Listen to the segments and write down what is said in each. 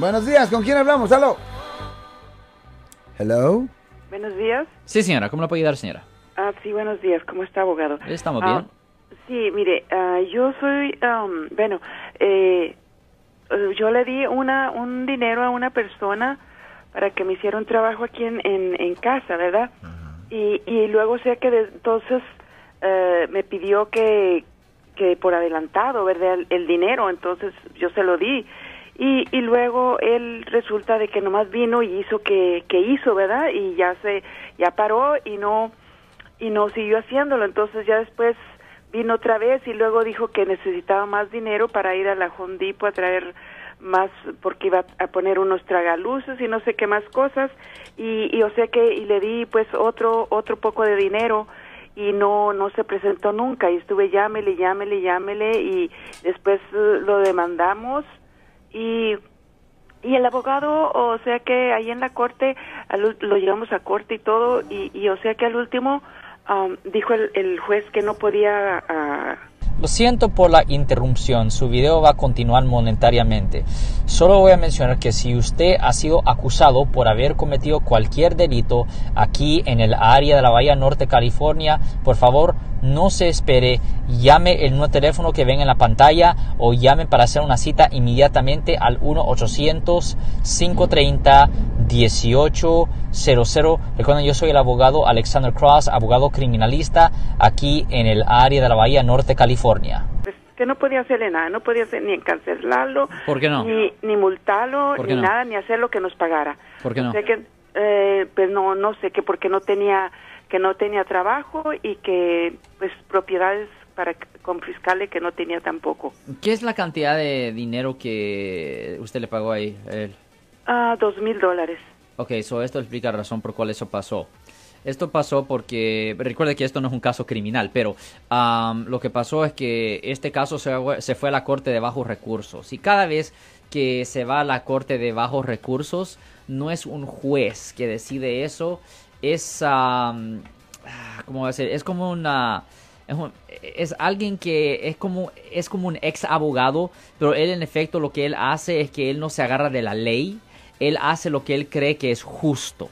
Buenos días, ¿con quién hablamos? Hello. Hello. Buenos días. Sí, señora, ¿cómo le puedo ayudar, señora? Ah, sí, buenos días. ¿Cómo está, abogado? Estamos Ah, bien. sí, mire, ah, yo soy, um, bueno, eh, yo le di una un dinero a una persona para que me hiciera un trabajo aquí en, en, en casa, ¿verdad? Y, y luego sé que de- entonces eh, me pidió que, que por adelantado, ¿verdad? El, el dinero, entonces yo se lo di. Y, y luego él resulta de que nomás vino y hizo que, que hizo, ¿verdad? Y ya se, ya paró y no, y no siguió haciéndolo. Entonces ya después vino otra vez y luego dijo que necesitaba más dinero para ir a la Home Depot a traer más porque iba a poner unos tragaluces y no sé qué más cosas y, y o sea que y le di pues otro otro poco de dinero y no no se presentó nunca y estuve llámele llámele llámele y después lo demandamos y y el abogado, o sea que ahí en la corte, al lo llevamos a corte y todo, y, y o sea que al último am, dijo el, el juez que no podía... ah, Lo siento por la interrupción, su video va a continuar monetariamente. Solo voy a mencionar que si usted ha sido acusado por haber cometido cualquier delito aquí en el área de la Bahía Norte, California, por favor no se espere, llame el nuevo teléfono que ven en la pantalla o llame para hacer una cita inmediatamente al 1-800-530-1800. Recuerden, yo soy el abogado Alexander Cross, abogado criminalista aquí en el área de la Bahía Norte, California. pues, que no podía hacerle nada, no podía hacer ni cancelarlo, ¿Por qué no? ni, ni multarlo, ¿Por ni no? nada, ni hacer lo que nos pagara. ¿Por qué no? O sea que, eh, pues no, no sé, que porque no tenía, que no tenía trabajo y que, pues, propiedades para confiscarle que no tenía tampoco. ¿Qué es la cantidad de dinero que usted le pagó ahí? a él? Ah, dos mil dólares. Ok, so esto explica la razón por cuál eso pasó. Esto pasó porque, recuerde que esto no es un caso criminal, pero am, lo que pasó es que este caso se, se fue a la corte de bajos recursos. Y cada vez que se va a la corte de bajos recursos, no es un juez que decide eso, es, ah, ¿cómo ser? Es como una... Es, un- es alguien que es como, es como un ex abogado, pero él en efecto lo que él hace es que él no se agarra de la ley, él hace lo que él cree que es justo.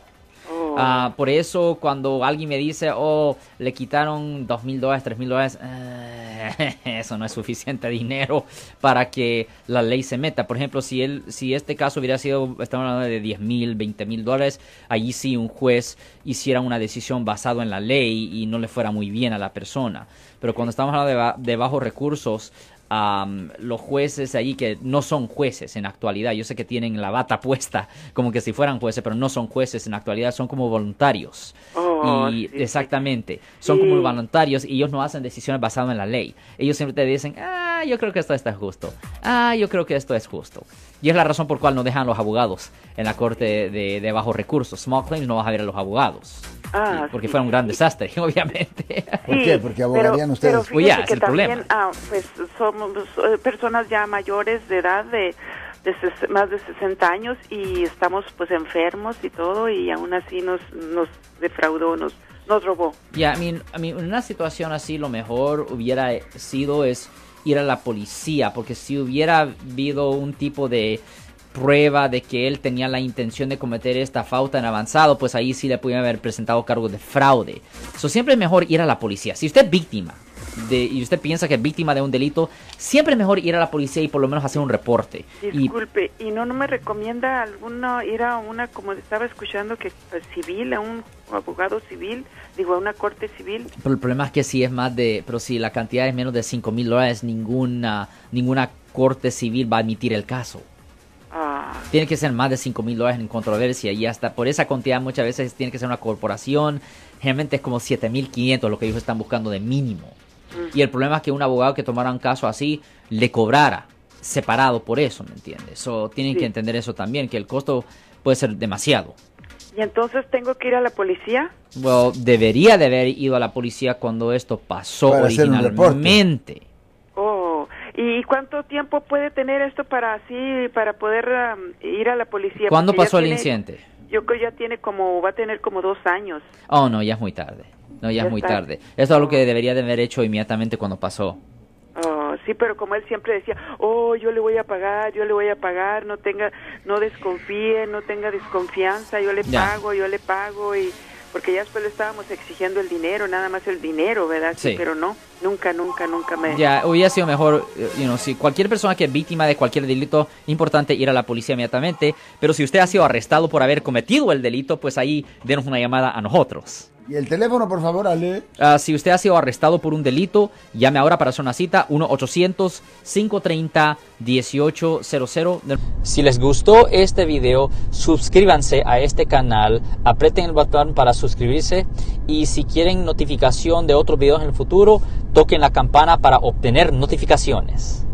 Ah, por eso cuando alguien me dice, oh, le quitaron dos mil dólares, tres mil dólares, eh, eso no es suficiente dinero para que la ley se meta. Por ejemplo, si él, si este caso hubiera sido, estamos hablando de 10 mil, 20 mil dólares, allí sí un juez hiciera una decisión basado en la ley y no le fuera muy bien a la persona. Pero cuando estamos hablando de, de bajos recursos, am, los jueces allí que no son jueces en actualidad, yo sé que tienen la bata puesta como que si fueran jueces, pero no son jueces en actualidad, son como voluntarios. Oh, y sí. exactamente, son Sí. como voluntarios y ellos no hacen decisiones basadas en la ley. Ellos siempre te dicen, ah, yo creo que esto está justo. Ah, yo creo que esto es justo. Y es la razón por cual no dejan los abogados en la corte de, de bajos recursos. Small claims no vas a ver a los abogados. Ah, Sí, porque sí, fuera un gran sí. desastre, obviamente. ¿Por Sí, qué? Porque abogarían pero- ustedes. Pero Pues ya, es que el también, problema. ah, pues somos eh, personas ya mayores de edad, de, de ses- más de 60 años y estamos pues enfermos y todo y aún así nos, nos defraudó, nos, nos robó. Ya, I mean, I mean, en una situación así lo mejor hubiera sido es ir a la policía, porque si hubiera habido un tipo de prueba de que él tenía la intención de cometer esta falta en avanzado, pues ahí sí le pudieran haber presentado cargos de fraude. So, siempre es mejor ir a la policía. Si usted es víctima de, y usted piensa que es víctima de un delito, siempre es mejor ir a la policía y por lo menos hacer un reporte. Disculpe, ¿y no, no me recomienda alguno ir a una, como estaba escuchando, que pues, civil, a un abogado civil, digo, a una corte civil? Pero el problema es que si es más de, pero si la cantidad es menos de 5 mil dólares, ninguna, ninguna corte civil va a admitir el caso. Ah, Tiene que ser más de 5 mil dólares en controversia y hasta por esa cantidad muchas veces tiene que ser una corporación. Generalmente es como 7 mil 500 lo que ellos están buscando de mínimo. Y el problema es que un abogado que tomara un caso así le cobrara separado por eso, ¿me entiendes? So, tienen Sí. que entender eso también, que el costo puede ser demasiado. ¿y entonces tengo que ir a la policía? Well, debería de haber ido a la policía cuando esto pasó Para originalmente. Oh, ¿y cuánto tiempo puede tener esto para así, para poder am, ir a la policía? ¿Cuándo Porque pasó el tiene- incidente? Yo creo ya tiene como, va a tener como dos años. Oh, no, ya es muy tarde. No, ya Ya es muy está. tarde. Eso es algo que debería de haber hecho inmediatamente cuando pasó. Oh, sí, pero como él siempre decía, oh, yo le voy a pagar, yo le voy a pagar, no tenga, no desconfíe, no tenga desconfianza, yo le pago, yo le pago y porque ya después le estábamos exigiendo el dinero, nada más el dinero, ¿verdad? Sí. Pero no, nunca, nunca, nunca me... Ya, hubiera sido mejor, eh, you know, si cualquier persona que es víctima de cualquier delito, importante ir a la policía inmediatamente, pero si usted ha sido arrestado por haber cometido el delito, pues ahí denos una llamada a nosotros. Y el teléfono, por favor, Ale. Uh, si usted ha sido arrestado por un delito, llame ahora para hacer una cita, 1-800-530-1800. Si les gustó este video, suscríbanse a este canal, aprieten el botón para suscribirse y si quieren notificación de otros videos en el futuro, toquen la campana para obtener notificaciones.